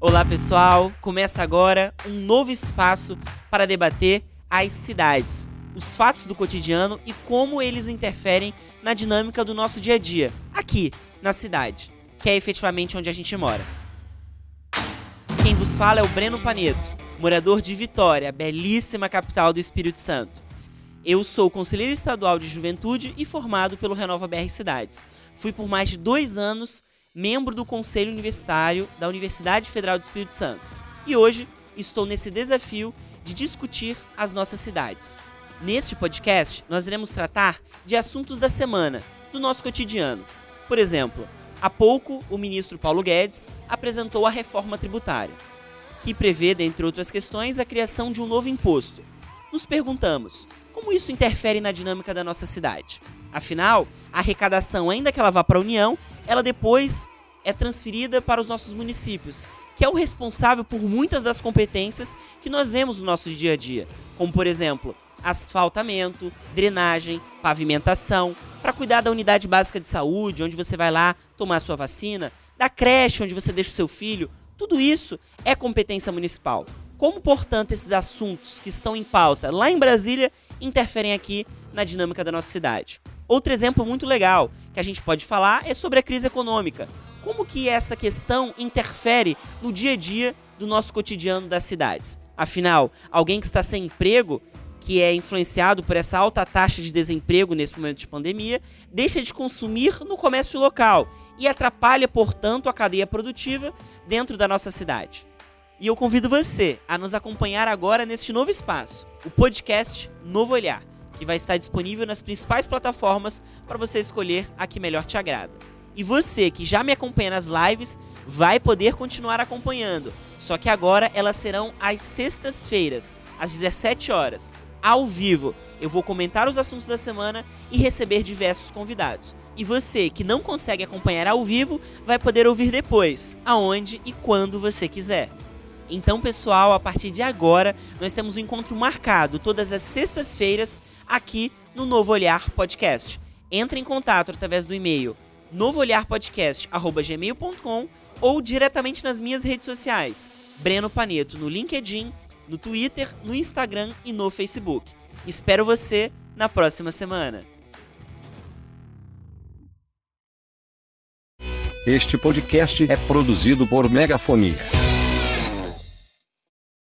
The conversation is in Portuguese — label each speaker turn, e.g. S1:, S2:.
S1: Olá pessoal, começa agora um novo espaço para debater as cidades, os fatos do cotidiano e como eles interferem na dinâmica do nosso dia a dia, aqui na cidade, que é efetivamente onde a gente mora. Quem vos fala é o Breno Paneto, morador de Vitória, belíssima capital do Espírito Santo. Eu sou conselheiro estadual de juventude e formado pelo Renova BR Cidades. Fui por mais de dois anos membro do Conselho Universitário da Universidade Federal do Espírito Santo. E hoje estou nesse desafio de discutir as nossas cidades. Neste podcast, nós iremos tratar de assuntos da semana, do nosso cotidiano. Por exemplo, há pouco o ministro Paulo Guedes apresentou a reforma tributária, que prevê, dentre outras questões, a criação de um novo imposto. Nos perguntamos, como isso interfere na dinâmica da nossa cidade? Afinal, a arrecadação, ainda que ela vá para a União, ela depois é transferida para os nossos municípios, que é o responsável por muitas das competências que nós vemos no nosso dia a dia, como por exemplo, asfaltamento, drenagem, pavimentação, para cuidar da unidade básica de saúde, onde você vai lá tomar sua vacina, da creche onde você deixa o seu filho, tudo isso é competência municipal. Como, portanto, esses assuntos que estão em pauta lá em Brasília interferem aqui na dinâmica da nossa cidade? Outro exemplo muito legal que a gente pode falar é sobre a crise econômica. Como que essa questão interfere no dia a dia do nosso cotidiano das cidades? Afinal, alguém que está sem emprego, que é influenciado por essa alta taxa de desemprego nesse momento de pandemia, deixa de consumir no comércio local e atrapalha, portanto, a cadeia produtiva dentro da nossa cidade. E eu convido você a nos acompanhar agora neste novo espaço, o podcast Novo Olhar que vai estar disponível nas principais plataformas para você escolher a que melhor te agrada. E você que já me acompanha nas lives vai poder continuar acompanhando, só que agora elas serão às sextas-feiras, às 17 horas, ao vivo. Eu vou comentar os assuntos da semana e receber diversos convidados. E você que não consegue acompanhar ao vivo vai poder ouvir depois, aonde e quando você quiser. Então, pessoal, a partir de agora, nós temos um encontro marcado todas as sextas-feiras aqui no Novo Olhar Podcast. Entre em contato através do e-mail novoolharpodcast@gmail.com ou diretamente nas minhas redes sociais, Breno Paneto no LinkedIn, no Twitter, no Instagram e no Facebook. Espero você na próxima semana.
S2: Este podcast é produzido por Megafonia.